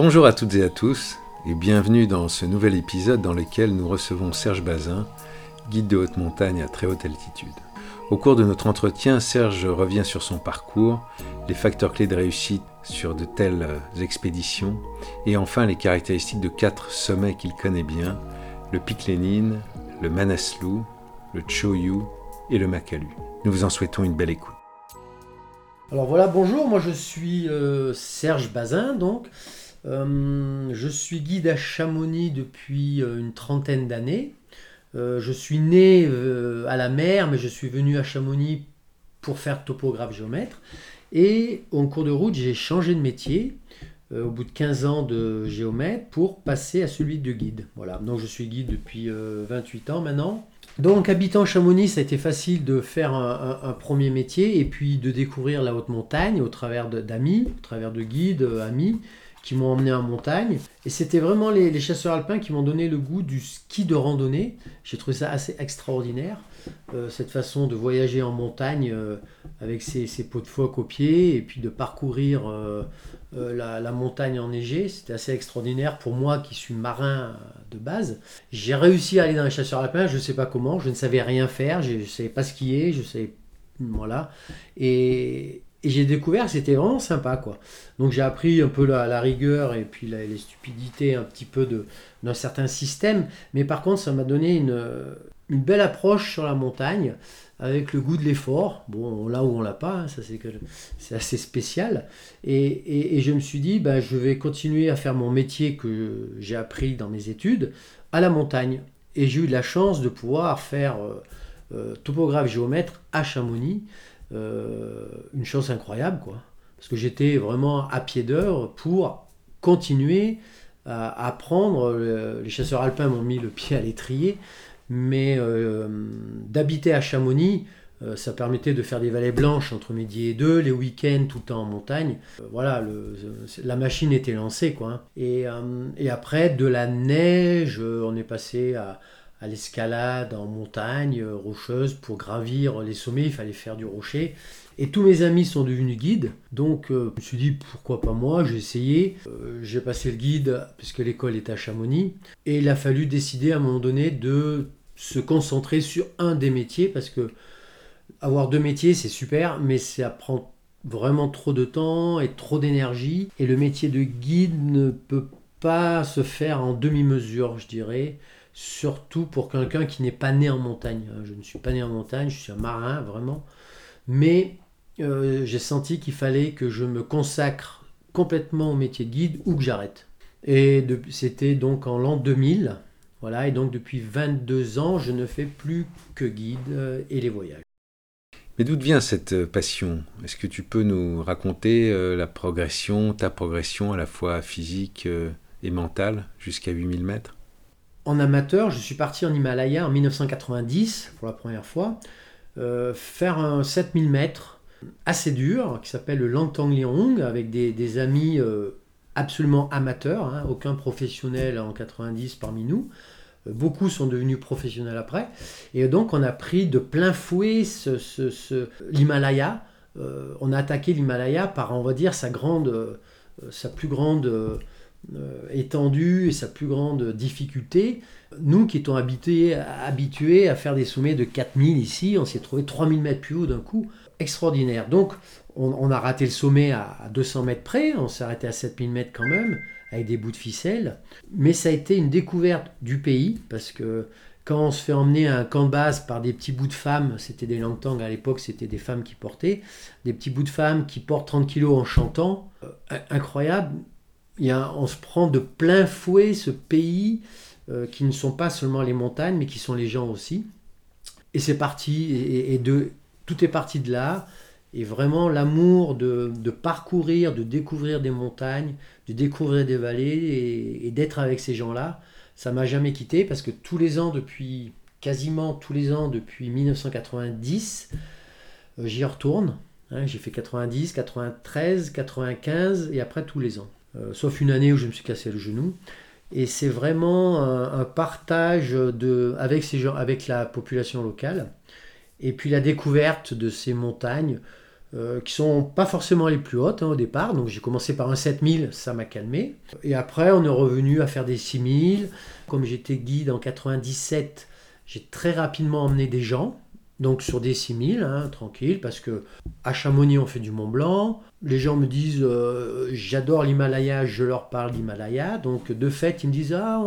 Bonjour à toutes et à tous et bienvenue dans ce nouvel épisode dans lequel nous recevons Serge Bazin, guide de haute montagne à très haute altitude. Au cours de notre entretien, Serge revient sur son parcours, les facteurs clés de réussite sur de telles expéditions, et enfin les caractéristiques de quatre sommets qu'il connaît bien, le Pic Lénine, le Manaslu, le Choyu et le Makalu. Nous vous en souhaitons une belle écoute. Alors voilà, bonjour, moi je suis euh, Serge Bazin, donc. Euh, je suis guide à Chamonix depuis euh, une trentaine d'années. Euh, je suis né à la mer, mais je suis venu à Chamonix pour faire topographe géomètre. Et en cours de route, j'ai changé de métier au bout de 15 ans de géomètre pour passer à celui de guide. Voilà, donc je suis guide depuis 28 ans maintenant. Donc habitant Chamonix, ça a été facile de faire un, premier métier et puis de découvrir la haute montagne au travers d'amis, au travers de guides, amis m'ont emmené en montagne. Et c'était vraiment les, chasseurs alpins qui m'ont donné le goût du ski de randonnée. J'ai trouvé ça assez extraordinaire, euh, cette façon de voyager en montagne euh, avec ses, pots de phoque aux pieds et puis de parcourir euh, la, la, montagne enneigée. C'était assez extraordinaire pour moi qui suis marin de base. J'ai réussi à aller dans les chasseurs alpins, je ne sais pas comment, je ne savais rien faire, je ne savais pas skier, je savais... Voilà. Et, et j'ai découvert c'était vraiment sympa quoi. Donc j'ai appris un peu la, rigueur et puis les stupidités un petit peu d'un certain système, mais par contre ça m'a donné une, une, belle approche sur la montagne avec le goût de l'effort. Bon là où on l'a pas, hein, ça c'est assez spécial. Et, et, je me suis dit bah, je vais continuer à faire mon métier que j'ai appris dans mes études à la montagne. Et j'ai eu de la chance de pouvoir faire euh, euh, topographe géomètre à Chamonix. Euh, une chance incroyable, quoi. Parce que j'étais vraiment à pied d'heure pour continuer à apprendre. Les chasseurs alpins m'ont mis le pied à l'étrier, mais euh, d'habiter à Chamonix, euh, ça permettait de faire des vallées blanches entre midi et deux, les week-ends tout le temps en montagne. Euh, voilà, la machine était lancée, quoi. Hein. Et, euh, et après, de la neige, on est passé à à l'escalade en montagne euh, rocheuse pour gravir les sommets, il fallait faire du rocher. Et tous mes amis sont devenus guides, donc euh, je me suis dit pourquoi pas moi, j'ai essayé. Euh, j'ai passé le guide puisque l'école est à Chamonix, et il a fallu décider à un moment donné de se concentrer sur un des métiers parce que avoir deux métiers c'est super, mais ça prend vraiment trop de temps et trop d'énergie, et le métier de guide ne peut pas se faire en demi-mesure, je dirais surtout pour quelqu'un qui n'est pas né en montagne. Hein. Je ne suis pas né en montagne, je suis un marin vraiment, mais euh, j'ai senti qu'il fallait que je me consacre complètement au métier de guide ou que j'arrête. Et c'était donc en l'an 2000, voilà, et donc depuis 22 ans, je ne fais plus que guide euh, et les voyages. Mais d'où vient cette euh, passion? Est-ce que tu peux nous raconter euh, la progression, ta progression à la fois physique euh, et mentale jusqu'à 8000 mètres? En amateur, je suis parti en Himalaya en 1990 pour la première fois, euh, faire un 7000 mètres assez dur qui s'appelle le Langtang Liang avec des, amis euh, absolument amateurs, hein, aucun professionnel en 90 parmi nous. Euh, beaucoup sont devenus professionnels après. Et donc on a pris de plein fouet ce, l'Himalaya. On a attaqué l'Himalaya par, on va dire, sa grande, sa plus grande étendue et sa plus grande difficulté. Nous qui étions habitués, à faire des sommets de 4000 ici, on s'est trouvé 3000 mètres plus haut d'un coup. Extraordinaire. Donc on, on, a raté le sommet à, à 200 mètres près, on s'est arrêté à 7000 mètres quand même, avec des bouts de ficelle. Mais ça a été une découverte du pays, parce que quand on se fait emmener à un camp de base par des petits bouts de femmes, c'était des langtangs à l'époque, c'était des femmes qui portaient, des petits bouts de femmes qui portent 30 kilos en chantant, euh, incroyable on se prend de plein fouet ce pays euh, qui ne sont pas seulement les montagnes, mais qui sont les gens aussi. Et c'est parti, et, et, de, tout est parti de là. Et vraiment l'amour de, parcourir, de découvrir des montagnes, de découvrir des vallées et, d'être avec ces gens-là, ça m'a jamais quitté parce que tous les ans, depuis quasiment tous les ans, depuis 1990, euh, j'y retourne. Hein, j'ai fait 90, 93, 95 et après tous les ans. Euh, sauf une année où je me suis cassé le genou. Et c'est vraiment un, partage de, avec, ces gens, avec la population locale. Et puis la découverte de ces montagnes euh, qui sont pas forcément les plus hautes hein, au départ. Donc j'ai commencé par un 7000, ça m'a calmé. Et après on est revenu à faire des 6000. Comme j'étais guide en 97, j'ai très rapidement emmené des gens. Donc sur des 6000, hein, tranquille, parce que à Chamonix on fait du Mont Blanc. Les gens me disent euh, j'adore l'Himalaya, je leur parle d'Himalaya. Donc de fait ils me disent ah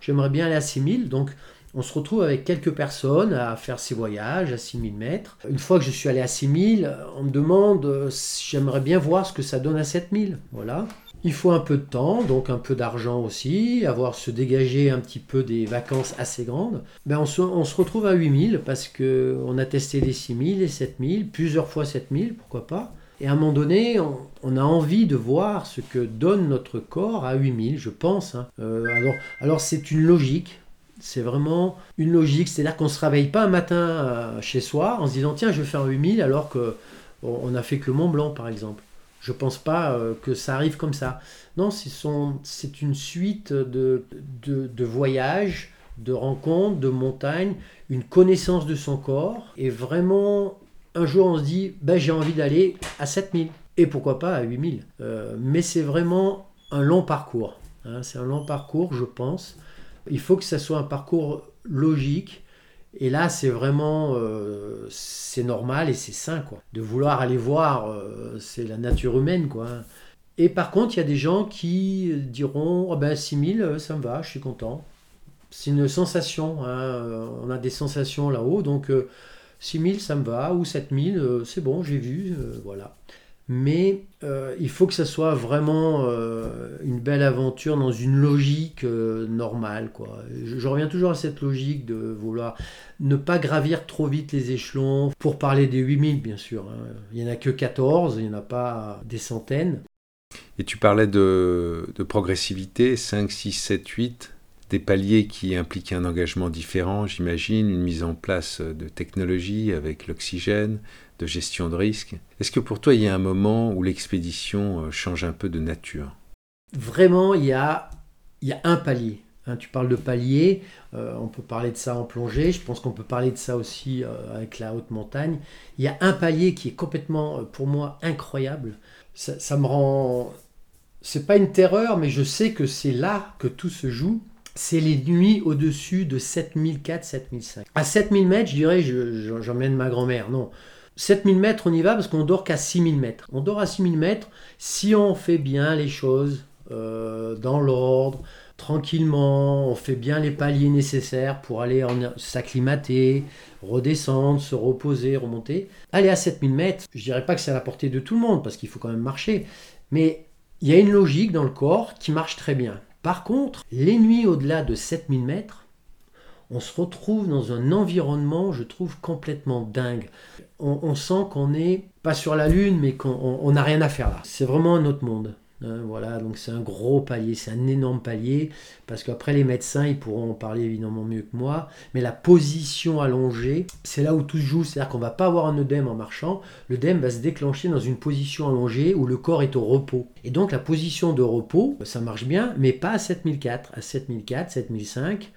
j'aimerais bien aller à 6000. Donc on se retrouve avec quelques personnes à faire ces voyages à 6000 mètres. Une fois que je suis allé à 6000, on me demande euh, j'aimerais bien voir ce que ça donne à 7000. Voilà. Il faut un peu de temps, donc un peu d'argent aussi, avoir se dégager un petit peu des vacances assez grandes. Ben on, se, retrouve à 8000 parce qu'on a testé les 6000, les 7000, plusieurs fois 7000, pourquoi pas. Et à un moment donné, on, a envie de voir ce que donne notre corps à 8000, je pense. Hein. Euh, alors, c'est une logique, c'est vraiment une logique, c'est-à-dire qu'on ne se réveille pas un matin euh, chez soi en se disant tiens je vais faire 8000 alors qu'on on a fait que le Mont Blanc par exemple. Je pense pas euh, que ça arrive comme ça. Non, c'est une suite de, de, voyages, de rencontres, de montagnes, une connaissance de son corps. Et vraiment, un jour, on se dit, ben, j'ai envie d'aller à 7000. Et pourquoi pas à 8000. Euh, mais c'est vraiment un long parcours. Hein. c'est un long parcours, je pense. Il faut que ça soit un parcours logique et là, c'est vraiment, euh, c'est normal et c'est sain, quoi. De vouloir aller voir, euh, c'est la nature humaine, quoi. Et par contre, il y a des gens qui diront, oh ben 6000, euh, ça me va, je suis content. C'est une sensation, hein, on a des sensations là-haut, donc 6000, ça me va, ou 7000, c'est bon, j'ai vu, voilà mais euh, il faut que ça soit vraiment euh, une belle aventure dans une logique euh, normale. Je, reviens toujours à cette logique de vouloir ne pas gravir trop vite les échelons, pour parler des 8000 bien sûr. Hein. Il n'y en a que 14, il n'y en a pas des centaines. Et tu parlais de, de progressivité, 5, 6, 7, 8 des paliers qui impliquent un engagement différent, j'imagine, une mise en place de technologies avec l'oxygène, de gestion de risque. Est-ce que pour toi, il y a un moment où l'expédition euh, change un peu de nature? Vraiment, il y a, il y a un palier. Hein, tu parles de palier, euh, on peut parler de ça en plongée, je pense qu'on peut parler de ça aussi euh, avec la haute montagne. Il y a un palier qui est complètement, pour moi, incroyable. Ça, me rend... C'est pas une terreur, mais je sais que c'est là que tout se joue c'est les nuits au-dessus de 7004, 7005. À 7000 mètres, je dirais, j'emmène ma grand-mère. Non. 7000 mètres, on y va parce qu'on dort qu'à 6000 mètres. On dort à 6000 mètres si on fait bien les choses euh, dans l'ordre, tranquillement, on fait bien les paliers nécessaires pour aller s'acclimater, redescendre, se reposer, remonter. Aller à 7000 mètres, je dirais pas que c'est à la portée de tout le monde parce qu'il faut quand même marcher, mais il y a une logique dans le corps qui marche très bien. Par contre, les nuits au-delà de 7000 mètres, on se retrouve dans un environnement, je trouve, complètement dingue. On, sent qu'on n'est pas sur la Lune, mais qu'on n'a rien à faire là. C'est vraiment un autre monde. Hein, voilà, donc c'est un gros palier, c'est un énorme palier, parce qu'après les médecins, ils pourront en parler évidemment mieux que moi, mais la position allongée, c'est là où tout se joue, c'est-à-dire qu'on va pas avoir un œdème en marchant, l'œdème va se déclencher dans une position allongée où le corps est au repos. Et donc la position de repos, ça marche bien, mais pas à 7004, à 7004, 7005,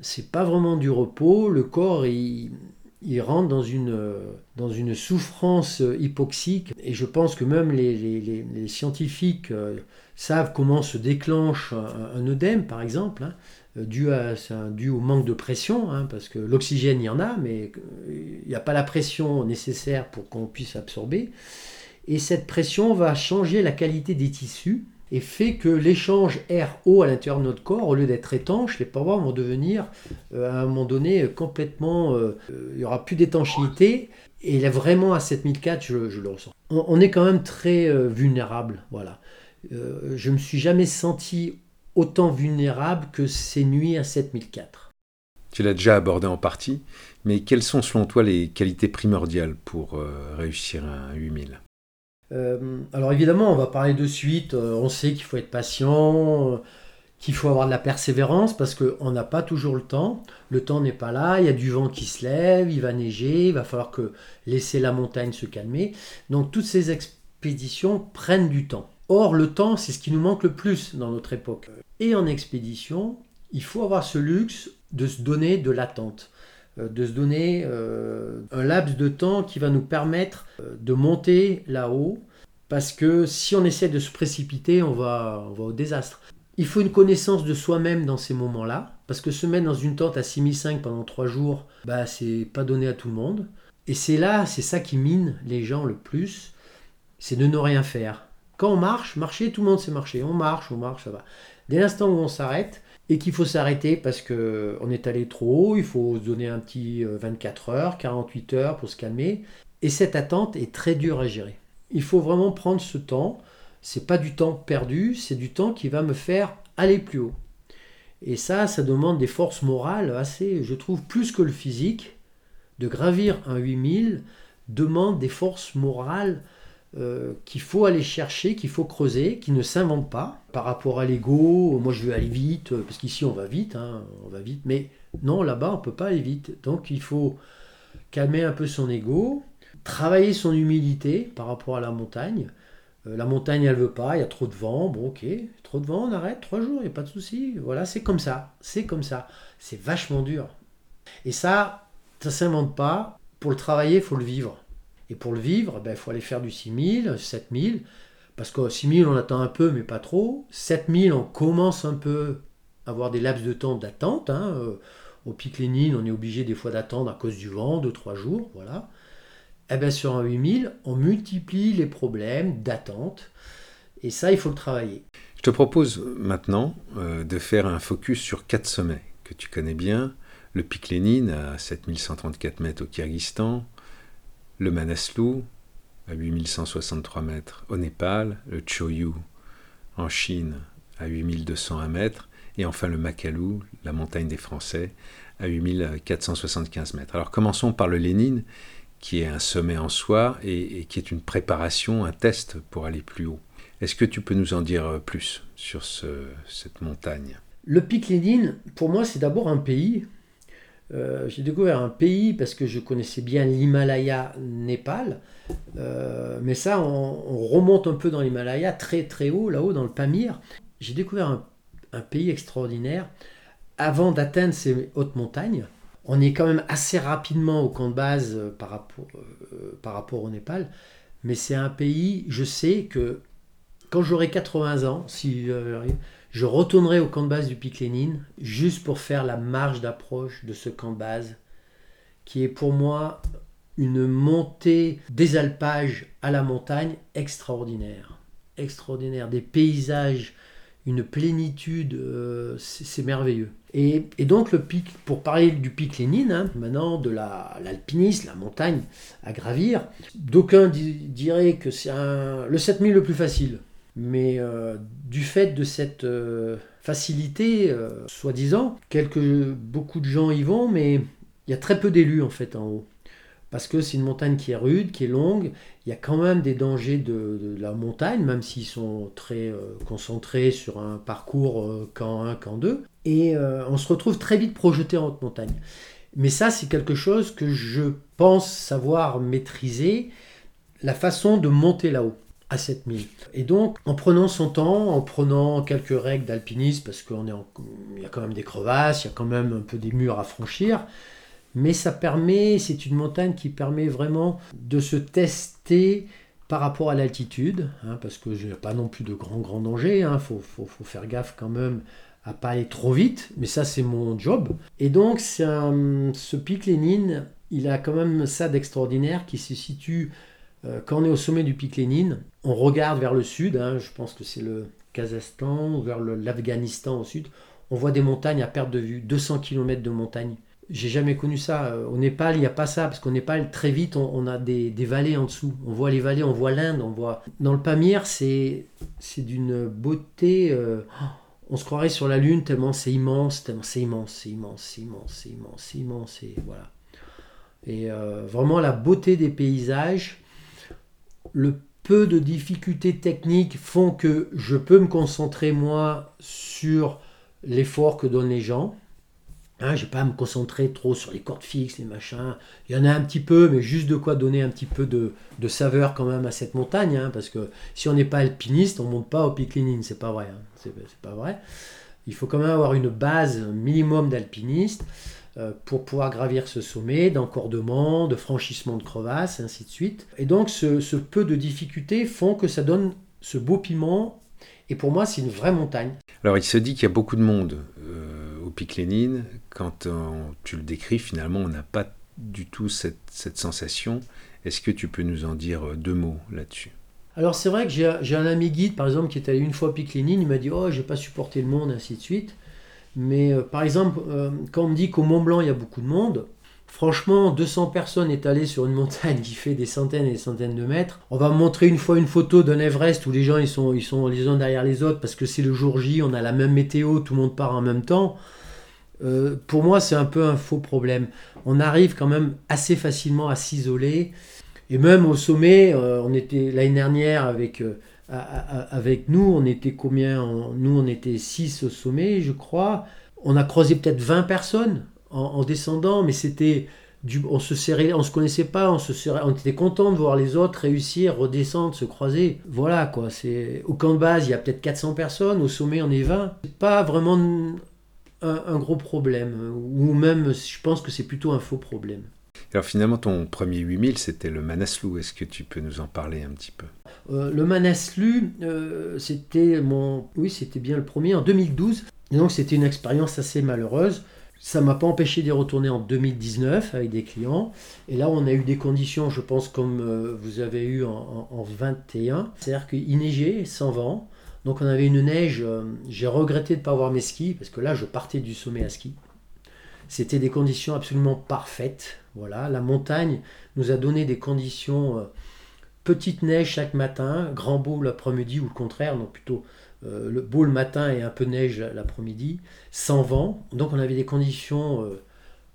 c'est pas vraiment du repos, le corps il rentre dans une, souffrance hypoxique. Et je pense que même les, scientifiques euh, savent comment se déclenche un, œdème, par exemple, hein, dû, au manque de pression, hein, parce que l'oxygène, il y en a, mais il n'y a pas la pression nécessaire pour qu'on puisse absorber. Et cette pression va changer la qualité des tissus et fait que l'échange air-eau à l'intérieur de notre corps, au lieu d'être étanche, les parois vont devenir euh, à un moment donné complètement... Euh, il n'y aura plus d'étanchéité. Et là, vraiment, à 7004, je, je le ressens. On, est quand même très euh, vulnérable. Voilà. je ne me suis jamais senti autant vulnérable que ces nuits à 7004. Tu l'as déjà abordé en partie, Mais quelles sont selon toi les qualités primordiales pour euh, réussir un 8000 euh, Alors évidemment, on va parler de suite. Euh, on sait qu'il faut être patient, qu'il faut avoir de la persévérance parce qu'on n'a pas toujours le temps. Le temps n'est pas là, il y a du vent qui se lève, il va neiger, il va falloir que laisser la montagne se calmer. Donc toutes ces expéditions prennent du temps. Or, le temps, c'est ce qui nous manque le plus dans notre époque. Et en expédition, il faut avoir ce luxe de se donner de l'attente, euh, de se donner euh, un laps de temps qui va nous permettre euh, de monter là-haut, parce que si on essaie de se précipiter, on va, on va au désastre. Il faut une connaissance de soi-même dans ces moments-là, parce que se mettre dans une tente à 6005 pendant 3 jours, bah, c'est pas donné à tout le monde. Et c'est là, c'est ça qui mine les gens le plus, c'est de ne rien faire. Quand on marche, marcher, tout le monde sait marcher. On marche, on marche, ça va. Dès l'instant où on s'arrête, et qu'il faut s'arrêter parce qu'on est allé trop haut, il faut se donner un petit 24 heures, 48 heures pour se calmer. Et cette attente est très dure à gérer. Il faut vraiment prendre ce temps. C'est pas du temps perdu, c'est du temps qui va me faire aller plus haut. Et ça, ça demande des forces morales assez, je trouve, plus que le physique. De gravir un 8000 demande des forces morales euh, qu'il faut aller chercher, qu'il faut creuser, qui ne s'invente pas par rapport à l'ego. Moi, je veux aller vite, euh, parce qu'ici, on va vite, hein, on va vite. Mais non, là-bas, on peut pas aller vite. Donc, il faut calmer un peu son ego, travailler son humilité par rapport à la montagne. Euh, la montagne, elle veut pas, il y a trop de vent. Bon, ok, trop de vent, on arrête, trois jours, il n'y a pas de souci. Voilà, c'est comme ça, c'est comme ça. C'est vachement dur. Et ça, ça s'invente pas. Pour le travailler, il faut le vivre. Et pour le vivre, ben, il faut aller faire du 6000, 7000, parce que 6000 on attend un peu, mais pas trop. 7000 on commence un peu à avoir des laps de temps d'attente. Hein. Euh, au pic Lénine, on est obligé des fois d'attendre à cause du vent, 2-3 jours, voilà. Eh bien sur un 8000, on multiplie les problèmes d'attente. Et ça, il faut le travailler. Je te propose maintenant euh, de faire un focus sur quatre sommets que tu connais bien. Le pic Lénine à 7134 mètres au Kyrgyzstan, le Manaslu à 8163 mètres au Népal, le Choyu en Chine à 8201 mètres, et enfin le Makalu, la montagne des Français, à 8475 mètres. Alors commençons par le Lénine, qui est un sommet en soi et, qui est une préparation, un test pour aller plus haut. Est-ce que tu peux nous en dire plus sur cette montagne? Le pic Lénine, pour moi, c'est d'abord un pays euh, j'ai découvert un pays parce que je connaissais bien l'Himalaya, Népal. Euh, mais ça, on, remonte un peu dans l'Himalaya, très très haut, là-haut, dans le Pamir. J'ai découvert un, pays extraordinaire. Avant d'atteindre ces hautes montagnes, on est quand même assez rapidement au camp de base euh, par, rapport, au Népal. Mais c'est un pays, je sais que quand j'aurai 80 ans, si je retournerai au camp de base du Pic Lénine juste pour faire la marche d'approche de ce camp de base qui est pour moi une montée des alpages à la montagne extraordinaire. Extraordinaire. Des paysages, une plénitude, euh, c'est merveilleux. Et, donc le pic, pour parler du pic Lénine, hein, maintenant de l'alpinisme, la, montagne à gravir, d'aucuns diraient que c'est le 7000 le plus facile. Mais euh, du fait de cette euh, facilité, euh, soi-disant, beaucoup de gens y vont, mais il y a très peu d'élus en fait en haut. Parce que c'est une montagne qui est rude, qui est longue, il y a quand même des dangers de, la montagne, même s'ils sont très concentrés sur un parcours camp 1, camp 2. Et on se retrouve très vite projeté en haute montagne. Mais ça, c'est quelque chose que je pense savoir maîtriser, la façon de monter là-haut à 7000. Et donc, en prenant son temps, en prenant quelques règles d'alpinisme, parce qu'il y a quand même des crevasses, il y a quand même un peu des murs à franchir, mais ça permet, c'est une montagne qui permet vraiment de se tester par rapport à l'altitude, hein, parce que je n'ai pas non plus de grands grands dangers, il hein, faut, faut, faut, faire gaffe quand même à pas aller trop vite, mais ça c'est mon job. Et donc ce pic Lénine, il a quand même ça d'extraordinaire qui se situe quand on est au sommet du pic Lénine, on regarde vers le sud, hein, je pense que c'est le Kazakhstan ou vers l'Afghanistan au sud, on voit des montagnes à perte de vue, 200 km de montagnes. J'ai jamais connu ça. Euh, au Népal, il n'y a pas ça, parce qu'au Népal, très vite, on, a des, vallées en dessous. On voit les vallées, on voit l'Inde, on voit... Dans le Pamir, c'est d'une beauté... Euh, on se croirait sur la Lune tellement c'est immense, tellement c'est immense, c'est immense, c'est immense, c'est immense, c'est immense, et voilà. Et euh, vraiment la beauté des paysages, le peu de difficultés techniques font que je peux me concentrer moi sur l'effort que donnent les gens. Hein, je n'ai pas à me concentrer trop sur les cordes fixes, les machins. Il y en a un petit peu, mais juste de quoi donner un petit peu de, saveur quand même à cette montagne. Hein, parce que si on n'est pas alpiniste, on ne monte pas au pic Lénine. C'est pas vrai. Hein, pas vrai. Il faut quand même avoir une base minimum d'alpiniste pour pouvoir gravir ce sommet, d'encordement, de franchissement de crevasses, ainsi de suite. Et donc ce, peu de difficultés font que ça donne ce beau piment. Et pour moi, c'est une vraie montagne. Alors il se dit qu'il y a beaucoup de monde. Euh, au pic Lénine, quand tu le décris, finalement, on n'a pas du tout cette, sensation. Est-ce que tu peux nous en dire euh, deux mots là-dessus? Alors c'est vrai que j'ai un ami guide par exemple qui est allé une fois au Pic Lénine, il m'a dit oh j'ai pas supporté le monde ainsi de suite. Mais euh, par exemple euh, quand on me dit qu'au Mont Blanc il y a beaucoup de monde, Franchement, 200 personnes étalées sur une montagne qui fait des centaines et des centaines de mètres. On va montrer une fois une photo d'un Everest où les gens ils sont, ils les uns derrière les autres parce que c'est le jour J, on a la même météo, tout le monde part en même temps. Euh, pour moi, c'est un peu un faux problème. On arrive quand même assez facilement à s'isoler. Et même au sommet, on était l'année dernière avec, avec nous, on était combien Nous, on était 6 au sommet, je crois. On a croisé peut-être 20 personnes en, descendant, mais c'était on se serrait, on se connaissait pas, on se serrait, on était content de voir les autres réussir, redescendre, se croiser. Voilà quoi. Au camp de base, il y a peut-être 400 personnes, au sommet on est 20. C'est pas vraiment un, gros problème, ou même je pense que c'est plutôt un faux problème. Alors finalement, ton premier 8000, c'était le Manaslu. Est-ce que tu peux nous en parler un petit peu? Euh, Le Manaslu, euh, c'était mon, oui, c'était bien le premier en 2012. Et donc c'était une expérience assez malheureuse. Ça m'a pas empêché d'y retourner en 2019 avec des clients. Et là, on a eu des conditions, je pense, comme euh, vous avez eu en, en, 21. C'est-à-dire qu'il neigeait sans vent. Donc on avait une neige. J'ai regretté de ne pas avoir mes skis parce que là, je partais du sommet à ski. C'était des conditions absolument parfaites. Voilà, la montagne nous a donné des conditions. Euh, petite neige chaque matin, grand beau l'après-midi ou le contraire, non plutôt euh, le beau le matin et un peu neige l'après-midi, sans vent. Donc on avait des conditions euh,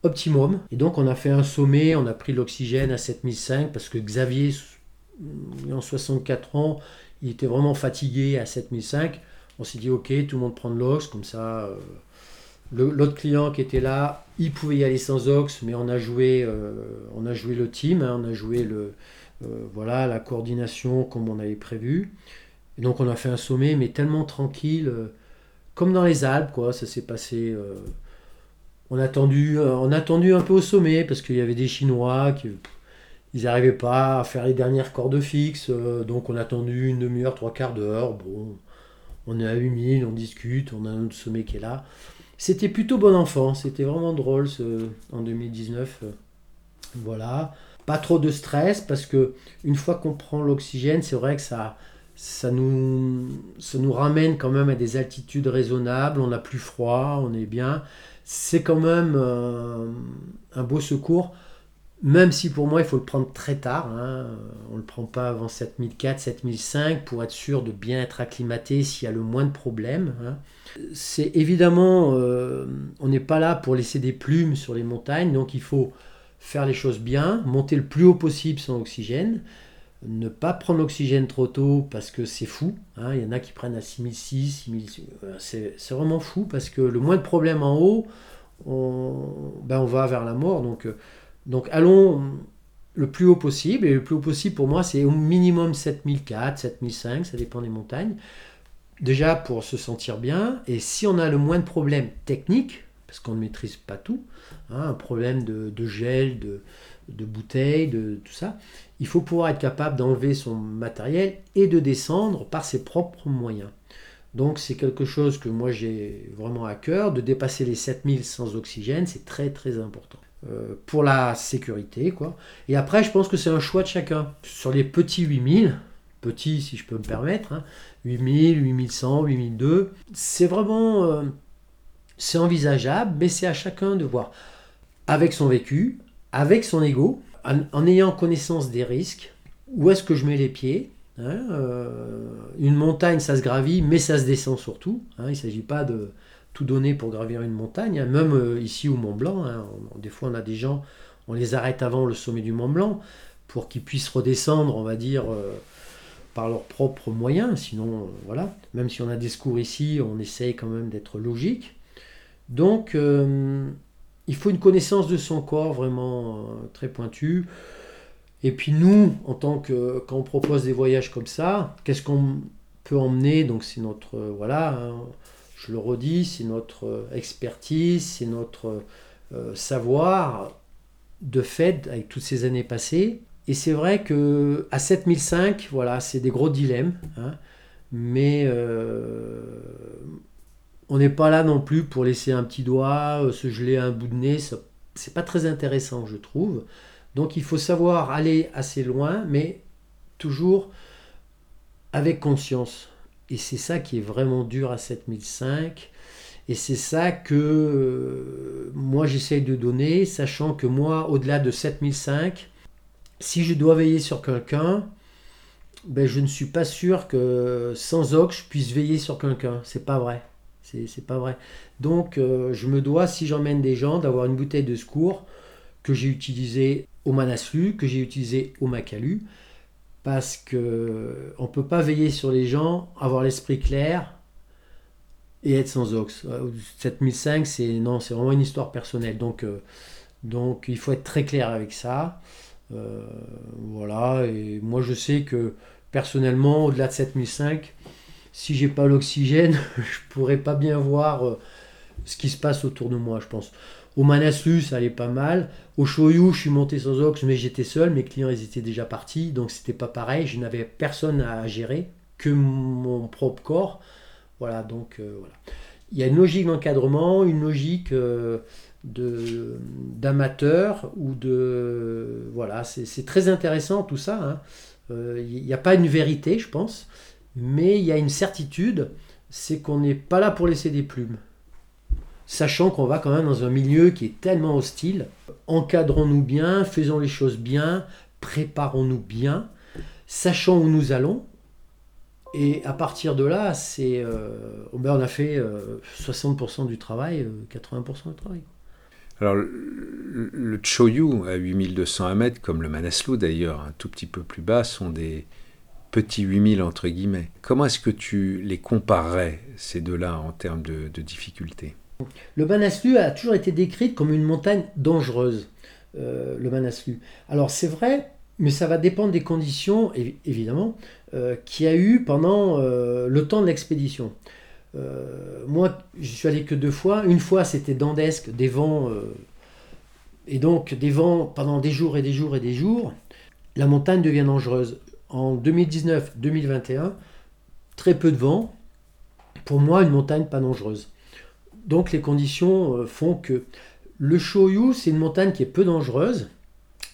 optimum. Et donc on a fait un sommet, on a pris l'oxygène à 7005 parce que Xavier, en 64 ans, il était vraiment fatigué à 7005. On s'est dit ok, tout le monde prend de l'ox, comme ça. L'autre client qui était là, il pouvait y aller sans ox, mais on a joué, le team, hein, on a joué le, voilà, la coordination comme on avait prévu donc on a fait un sommet, mais tellement tranquille, euh, comme dans les Alpes, quoi. Ça s'est passé. Euh, on, a attendu, euh, un peu au sommet parce qu'il y avait des Chinois qui ils n'arrivaient pas à faire les dernières cordes fixes, donc on a attendu une demi-heure, trois quarts d'heure. Bon, on est à 8000, on discute, on a un autre sommet qui est là. C'était plutôt bon enfant, c'était vraiment drôle en 2019. voilà. Pas trop de stress parce que une fois qu'on prend l'oxygène, c'est vrai que ça, ça nous, ramène quand même à des altitudes raisonnables, on a plus froid, on est bien. C'est quand même euh, un beau secours, même si pour moi il faut le prendre très tard. Hein. On ne le prend pas avant 7004, 7005 pour être sûr de bien être acclimaté s'il y a le moins de problèmes. Hein. C'est évidemment, euh, on n'est pas là pour laisser des plumes sur les montagnes, donc il faut faire les choses bien, monter le plus haut possible sans oxygène ne pas prendre l'oxygène trop tôt parce que c'est fou. Hein. Il y en a qui prennent à 6006, 6000, c'est, vraiment fou parce que le moins de problèmes en haut, on, ben va vers la mort. Donc, euh, donc allons le plus haut possible. Et le plus haut possible pour moi, c'est au minimum 7004, 7005, ça dépend des montagnes. Déjà pour se sentir bien. Et si on a le moins de problèmes techniques, parce qu'on ne maîtrise pas tout, hein, un problème de, gel, de, de bouteilles, de tout ça, il faut pouvoir être capable d'enlever son matériel et de descendre par ses propres moyens. Donc c'est quelque chose que moi j'ai vraiment à cœur, de dépasser les 7000 sans oxygène, c'est très très important. Euh, pour la sécurité quoi. Et après je pense que c'est un choix de chacun. Sur les petits 8000, petits si je peux me permettre, 8000, 8100, 8002, c'est vraiment... Euh, c'est envisageable, mais c'est à chacun de voir avec son vécu, avec son ego, en, ayant connaissance des risques, où est-ce que je mets les pieds hein, euh, Une montagne, ça se gravit, mais ça se descend surtout. Hein, il ne s'agit pas de tout donner pour gravir une montagne. Hein, même euh, ici au Mont Blanc, des fois on a des gens, on les arrête avant le sommet du Mont Blanc pour qu'ils puissent redescendre, on va dire, par leurs propres moyens. Sinon, voilà, même si on a des secours ici, on essaye quand même d'être logique. Donc, il faut une connaissance de son corps vraiment très pointue. Et puis nous, en tant que quand on propose des voyages comme ça, qu'est-ce qu'on peut emmener? Donc c'est notre voilà, hein, je le redis, c'est notre expertise, c'est notre euh, savoir de fait avec toutes ces années passées. Et c'est vrai que à 7005, voilà, c'est des gros dilemmes, hein, mais euh, on n'est pas là non plus pour laisser un petit doigt, euh, se geler un bout de nez. C'est pas très intéressant, je trouve. Donc il faut savoir aller assez loin, mais toujours avec conscience. Et c'est ça qui est vraiment dur à 7005. Et c'est ça que euh, moi j'essaye de donner, sachant que moi, au-delà de 7005, si je dois veiller sur quelqu'un, ben, je ne suis pas sûr que sans Ox, je puisse veiller sur quelqu'un. C'est pas vrai. C'est pas vrai. Donc, euh, je me dois, si j'emmène des gens, d'avoir une bouteille de secours que j'ai utilisée au Manaslu, que j'ai utilisé au Macalu, parce que on peut pas veiller sur les gens, avoir l'esprit clair et être sans ox. 7005, c'est non, c'est vraiment une histoire personnelle. Euh, donc il faut être très clair avec ça. Euh, voilà. Et moi, je sais que personnellement, au-delà de 7005, si j'ai pas l'oxygène, je pourrais pas bien voir euh, ce qui se passe autour de moi, je pense. Au Manaslu, ça allait pas mal. Au Shoyu, je suis monté sans ox, mais j'étais seul. Mes clients, ils étaient déjà partis, donc c'était pas pareil. Je n'avais personne à gérer que mon propre corps. Voilà, donc euh, voilà. Il y a une logique d'encadrement, une logique de d'amateur ou de voilà. C'est très intéressant tout ça. Hein. Euh, il n'y a pas une vérité, je pense, mais il y a une certitude, c'est qu'on n'est pas là pour laisser des plumes sachant qu'on va quand même dans un milieu qui est tellement hostile. Encadrons-nous bien, faisons les choses bien, préparons-nous bien, sachant où nous allons. Et à partir de là, c'est, euh, ben, on a fait 60% euh, du travail, 80% euh, du travail. Alors, le, Choyu à 8200 mètres, comme le Manaslu d'ailleurs, un tout petit peu plus bas, sont des petits 8000 entre guillemets. Comment est-ce que tu les comparerais, ces deux-là, en termes de, de difficulté? Le Manaslu a toujours été décrite comme une montagne dangereuse, euh, le Manaslu. Alors c'est vrai, mais ça va dépendre des conditions, évidemment, euh, qu'il y a eu pendant euh, le temps de l'expédition. Moi, je suis allé que deux fois. Une fois, c'était dandesque, des vents, et donc des vents pendant des jours et des jours et des jours. La montagne devient dangereuse. En 2019-2021, très peu de vent. Pour moi, une montagne pas dangereuse. Donc les conditions euh, font que le Shoyu, c'est une montagne qui est peu dangereuse,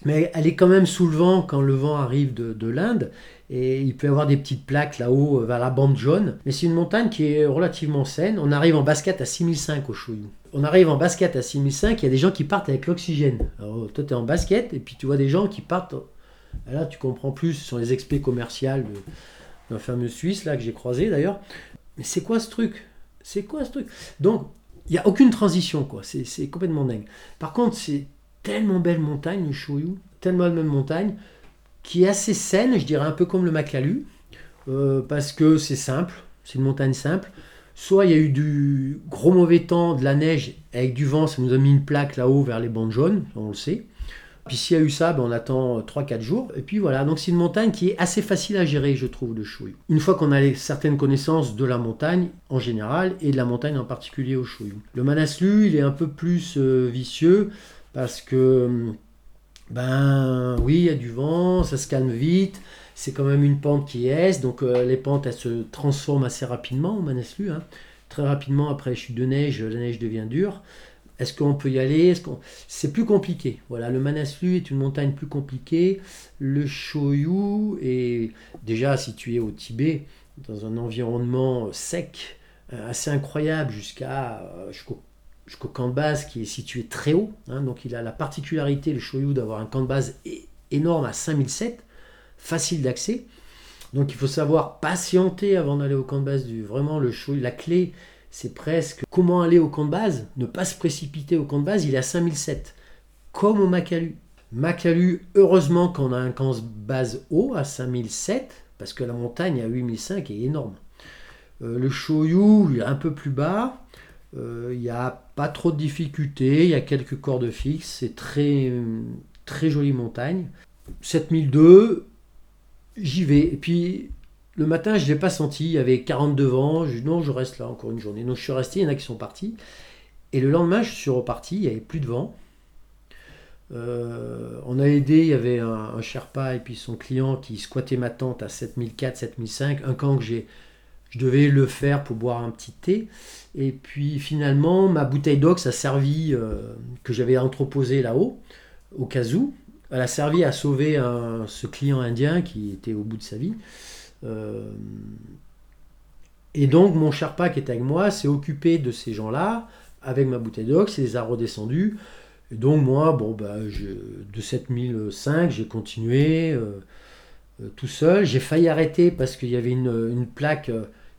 mais elle est quand même sous le vent quand le vent arrive de, l'Inde. Et il peut y avoir des petites plaques là-haut euh, vers la bande jaune. Mais c'est une montagne qui est relativement saine. On arrive en basket à 6005 au Shoyu. On arrive en basket à 6005, il y a des gens qui partent avec l'oxygène. Alors toi tu es en basket et puis tu vois des gens qui partent. Là tu comprends plus, ce sont les expés commerciales d'un fameux Suisse là que j'ai croisé d'ailleurs. Mais c'est quoi ce truc? C'est quoi ce truc? Donc il n'y a aucune transition, quoi. C'est complètement dingue. Par contre, c'est tellement belle montagne, le tellement belle montagne, qui est assez saine, je dirais un peu comme le Makalu, euh, parce que c'est simple, c'est une montagne simple. Soit il y a eu du gros mauvais temps, de la neige avec du vent, ça nous a mis une plaque là-haut vers les bandes jaunes, on le sait. Puis s'il y a eu ça, ben on attend 3-4 jours. Et puis voilà, donc c'est une montagne qui est assez facile à gérer, je trouve, le Chouyou. Une fois qu'on a certaines connaissances de la montagne en général et de la montagne en particulier au Chouyou. Le Manaslu, il est un peu plus euh, vicieux parce que, ben oui, il y a du vent, ça se calme vite. C'est quand même une pente qui est, donc euh, les pentes elles se transforment assez rapidement au Manaslu. Hein. Très rapidement après la chute de neige, la neige devient dure. Est-ce qu'on peut y aller? C'est plus compliqué. Voilà, le Manaslu est une montagne plus compliquée. Le Shoyu est déjà situé au Tibet, dans un environnement sec, euh, assez incroyable, jusqu'à, euh, jusqu'au, camp de base qui est situé très haut. Hein. donc il a la particularité, le Shoyu, d'avoir un camp de base énorme à 5007, facile d'accès. Donc il faut savoir patienter avant d'aller au camp de base du vraiment le Shoyu. La clé, c'est presque comment aller au camp de base, ne pas se précipiter au camp de base, il est à 5007. comme au Makalu. Makalu, heureusement qu'on a un camp base haut à 5007, parce que la montagne à 8005 est énorme. Euh, le Shoyu, il est un peu plus bas. Euh, il n'y a pas trop de difficultés. Il y a quelques cordes fixes. C'est très, très jolie montagne. 7002, j'y vais. Et puis, le matin, je ne l'ai pas senti. Il y avait 42 vents. Je non, je reste là encore une journée. Donc, je suis resté. Il y en a qui sont partis. Et le lendemain, je suis reparti. Il n'y avait plus de vent. Euh, on a aidé, il y avait un, Sherpa et puis son client qui squattait ma tente à 7004, 7005, un camp que j'ai, je devais le faire pour boire un petit thé. Et puis finalement, ma bouteille d'ox a servi, que j'avais entreposée là-haut, au cas où, elle a servi à sauver ce client indien qui était au bout de sa vie. Euh, et donc mon Sherpa qui était avec moi s'est occupé de ces gens-là avec ma bouteille d'ox, il les a redescendus. Et donc moi, bon, bah, de 7005, j'ai continué euh, euh, tout seul. J'ai failli arrêter parce qu'il y avait une, plaque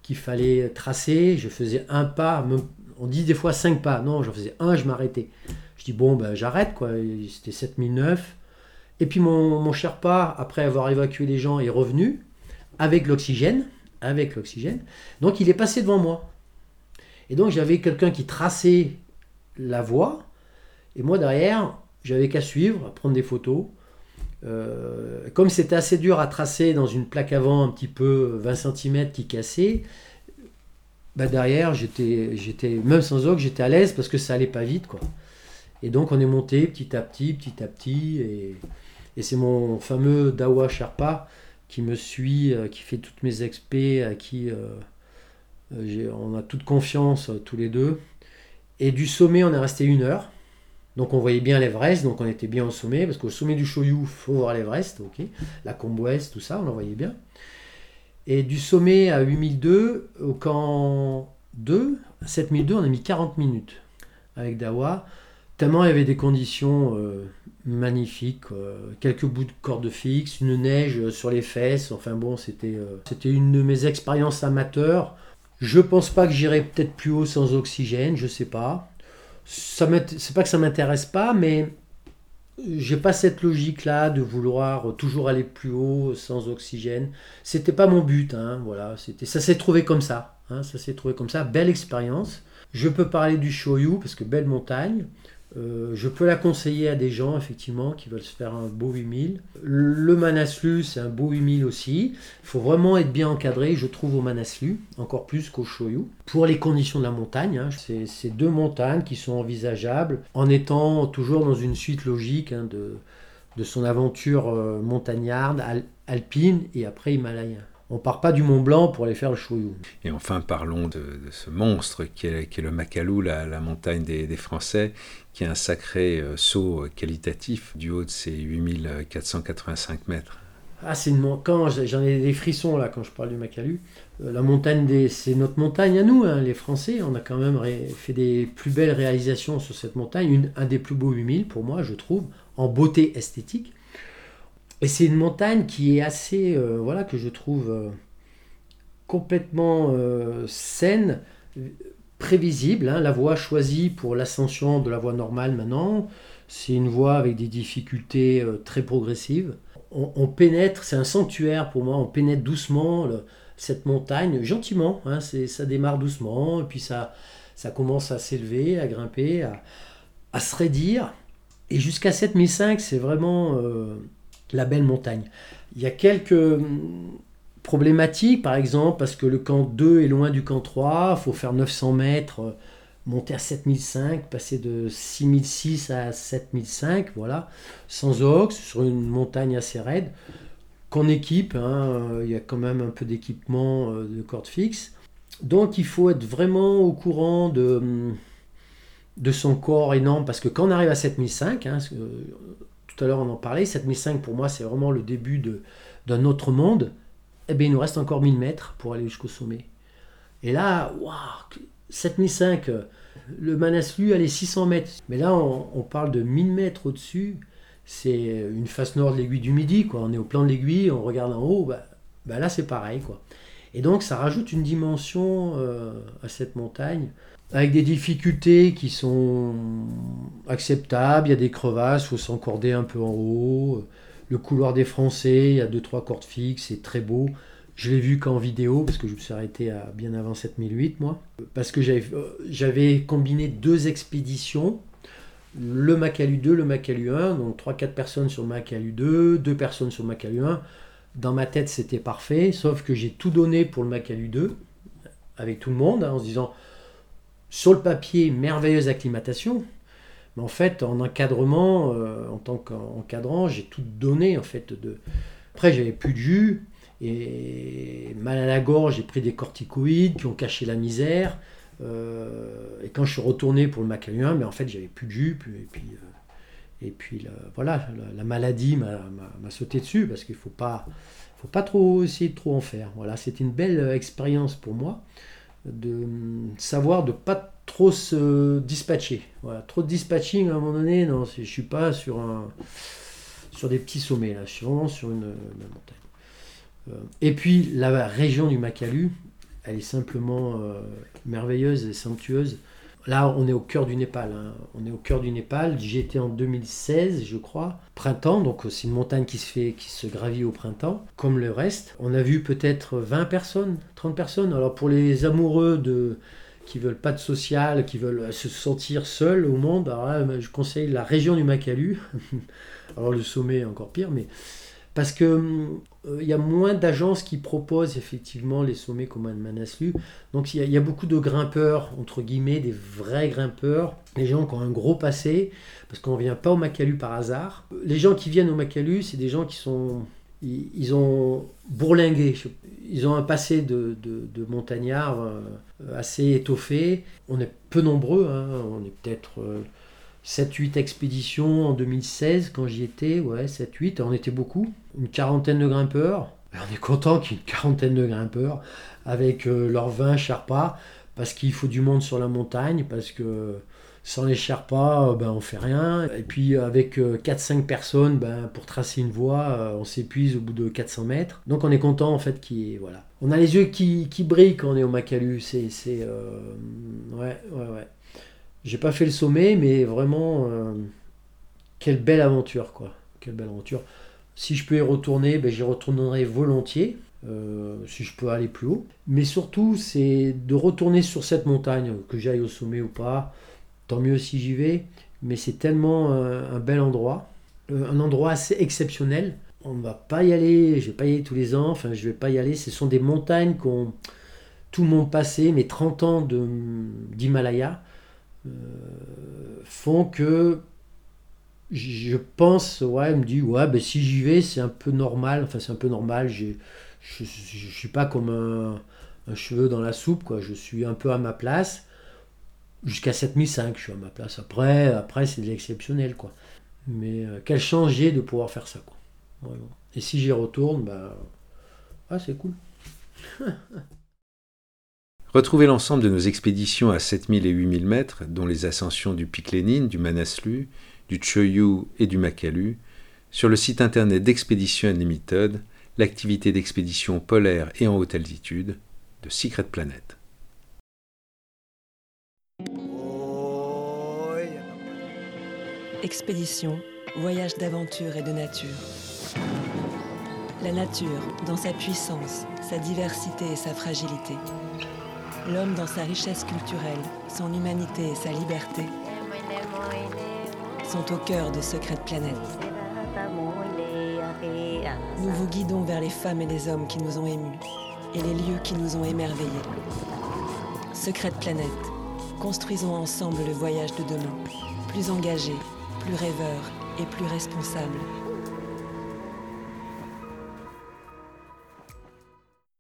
qu'il fallait tracer. Je faisais un pas, on dit des fois cinq pas. Non, j'en faisais un, je m'arrêtais. Je dis, bon, ben, j'arrête, quoi. C'était 7009. Et puis mon, mon Sherpa, après avoir évacué les gens, est revenu avec l'oxygène. Avec l'oxygène. Donc il est passé devant moi. Et donc j'avais quelqu'un qui traçait la voie et moi, derrière, j'avais qu'à suivre, à prendre des photos. Euh, comme c'était assez dur à tracer dans une plaque avant un petit peu 20 cm qui cassait, bah derrière, j'étais, même sans og, j'étais à l'aise parce que ça allait pas vite. quoi. Et donc, on est monté petit à petit, petit à petit. Et, et c'est mon fameux Dawa Sherpa qui me suit, euh, qui fait toutes mes expés, à qui euh, on a toute confiance tous les deux. Et du sommet, on est resté une heure. Donc on voyait bien l'Everest, donc on était bien au sommet, parce qu'au sommet du Shoyu, il faut voir l'Everest, ok, la Combouest, tout ça, on en voyait bien. Et du sommet à 8002 au camp 2, à 7002, on a mis 40 minutes avec Dawa, tellement il y avait des conditions euh, magnifiques, euh, quelques bouts de corde fixe, une neige sur les fesses, enfin bon, c'était euh, une de mes expériences amateurs. Je pense pas que j'irai peut-être plus haut sans oxygène, je sais pas c'est pas que ça m'intéresse pas, mais j'ai pas cette logique là de vouloir toujours aller plus haut sans oxygène. C'était pas mon but, hein, voilà. C'était, ça s'est trouvé comme ça, hein, ça s'est trouvé comme ça. Belle expérience. Je peux parler du Shoyu parce que belle montagne. Euh, je peux la conseiller à des gens, effectivement, qui veulent se faire un beau 8000. Le Manaslu, c'est un beau 8000 aussi. Il faut vraiment être bien encadré, je trouve, au Manaslu, encore plus qu'au Shoyu. Pour les conditions de la montagne, hein, c'est deux montagnes qui sont envisageables, en étant toujours dans une suite logique hein, de, son aventure euh, montagnarde, alpine et après himalaya on part pas du Mont Blanc pour aller faire le Chouyou. Et enfin, parlons de, ce monstre qui est, le Macalou, la, montagne des, Français, qui est un sacré euh, saut qualitatif du haut de ses 8485 mètres. Ah, c'est une quand j'en ai des frissons là quand je parle du Macalou. Euh, la montagne des, c'est notre montagne à nous, hein, les Français. On a quand même fait des plus belles réalisations sur cette montagne, un des plus beaux 8000 pour moi, je trouve, en beauté esthétique. Et c'est une montagne qui est assez, euh, voilà, que je trouve euh, complètement euh, saine, prévisible. Hein. la voie choisie pour l'ascension de la voie normale maintenant, c'est une voie avec des difficultés très progressives. On, pénètre, c'est un sanctuaire pour moi, on pénètre doucement cette montagne, gentiment. Hein, ça démarre doucement, et puis ça, commence à s'élever, à grimper, à, à se raidir. Et jusqu'à 7005, c'est vraiment la belle montagne. Il y a quelques hum, problématiques, par exemple, parce que le camp 2 est loin du camp 3, il faut faire 900 mètres, euh, monter à 7005, passer de 6006 à 7005, voilà, sans ox, sur une montagne assez raide, qu'on équipe, hein, euh, il y a quand même un peu d'équipement euh, de corde fixe. Donc il faut être vraiment au courant de, hum, de son corps énorme, parce que quand on arrive à 7005, hein, tout à l'heure on en parlait, 7005 pour moi c'est vraiment le début d'un autre monde, eh bien il nous reste encore 1000 mètres pour aller jusqu'au sommet. Et là, waouh, 7005, le Manaslu allait 600 mètres. Mais là on, parle de 1000 mètres au-dessus, c'est une face nord de l'aiguille du Midi, quoi. on est au plan de l'aiguille, on regarde en haut, bah, bah là c'est pareil. quoi. Et donc ça rajoute une dimension euh, à cette montagne. Avec des difficultés qui sont acceptables. Il y a des crevasses, il faut s'encorder un peu en haut. Le couloir des Français, il y a deux trois cordes fixes, c'est très beau. Je l'ai vu qu'en vidéo, parce que je me suis arrêté à bien avant 7008, moi. Parce que j'avais combiné deux expéditions, le Macalu 2, le Macalu 1, donc 3-4 personnes sur le Macalu 2, 2 personnes sur le Macalu 1. Dans ma tête, c'était parfait, sauf que j'ai tout donné pour le Macalu 2, avec tout le monde, hein, en se disant, sur le papier, merveilleuse acclimatation, mais en fait, en encadrement, euh, en tant qu'encadrant, j'ai tout donné, en fait. De... Après, j'avais plus de jus, et mal à la gorge, j'ai pris des corticoïdes qui ont caché la misère. Euh, et quand je suis retourné pour le Macaluin, mais en fait, j'avais plus de jus, et puis... Euh, et puis voilà, la, maladie m'a sauté dessus parce qu'il ne faut pas, faut pas trop essayer de trop en faire. Voilà, c'était une belle expérience pour moi de savoir de pas trop se dispatcher. Trop de dispatching à un moment donné, non, je suis pas sur un sur des petits sommets là, je suis vraiment sur une, montagne. Euh, et puis la région du Makalu, elle est simplement euh, merveilleuse et somptueuse. Là, on est au cœur du Népal. Hein. On est au cœur du Népal. J'y étais en 2016, je crois, printemps. Donc c'est une montagne qui se fait, qui se gravit au printemps, comme le reste. On a vu peut-être 20 personnes, 30 personnes. Alors pour les amoureux de qui veulent pas de social, qui veulent se sentir seuls au monde, je conseille la région du Makalu. alors le sommet est encore pire, mais parce que il euh, y a moins d'agences qui proposent effectivement les sommets comme Manaslu. Donc il y, a beaucoup de grimpeurs, entre guillemets, des vrais grimpeurs, les gens qui ont un gros passé, parce qu'on ne vient pas au Makalu par hasard. Les gens qui viennent au Makalu, c'est des gens qui sont... Ils, ont bourlingué, ils ont un passé de, de, montagnard euh, assez étoffé. On est peu nombreux, hein. on est peut-être... Euh, 7-8 expéditions en 2016 quand j'y étais, ouais, 7-8, on était beaucoup, une quarantaine de grimpeurs. On est content qu'il y ait une quarantaine de grimpeurs avec euh, leurs 20 Sherpas, parce qu'il faut du monde sur la montagne, parce que sans les Sherpas, euh, ben, on fait rien. Et puis avec 4-5 euh, personnes, ben, pour tracer une voie, on s'épuise au bout de 400 mètres. Donc on est content en fait qu'il voilà. On a les yeux qui, qui, brillent quand on est au Macalu. C'est ouais, ouais, ouais. J'ai pas fait le sommet, mais vraiment, euh, quelle belle aventure, quoi. Quelle belle aventure. Si je peux y retourner, ben, j'y retournerai volontiers, euh, si je peux aller plus haut. Mais surtout, c'est de retourner sur cette montagne, que j'aille au sommet ou pas. Tant mieux si j'y vais. Mais c'est tellement euh, un bel endroit, un endroit assez exceptionnel. On ne va pas y aller, je vais pas y aller tous les ans, enfin je vais pas y aller. Ce sont des montagnes qui ont tout mon passé, mes 30 ans d'Himalaya font que je pense, ouais, me dit, ouais, ben si j'y vais, c'est un peu normal. Enfin, c'est un peu normal. Je ne suis pas comme un, cheveu dans la soupe, quoi. Je suis un peu à ma place. Jusqu'à 7005, je suis à ma place. Après, après c'est de l'exceptionnel, quoi. Mais euh, quelle chance de pouvoir faire ça, quoi. Et si j'y retourne, bah, ah, c'est cool. Retrouvez l'ensemble de nos expéditions à 7000 et 8000 mètres, dont les ascensions du Pic Lénine, du Manaslu, du Choyu et du Makalu, sur le site internet d'Expédition Unlimited, l'activité d'expédition polaire et en haute altitude de Secret Planet. Expédition, voyage d'aventure et de nature. La nature, dans sa puissance, sa diversité et sa fragilité l'homme dans sa richesse culturelle, son humanité et sa liberté sont au cœur de Secret Planète. Nous vous guidons vers les femmes et les hommes qui nous ont émus et les lieux qui nous ont émerveillés. Secret Planète, construisons ensemble le voyage de demain, plus engagé, plus rêveur et plus responsable.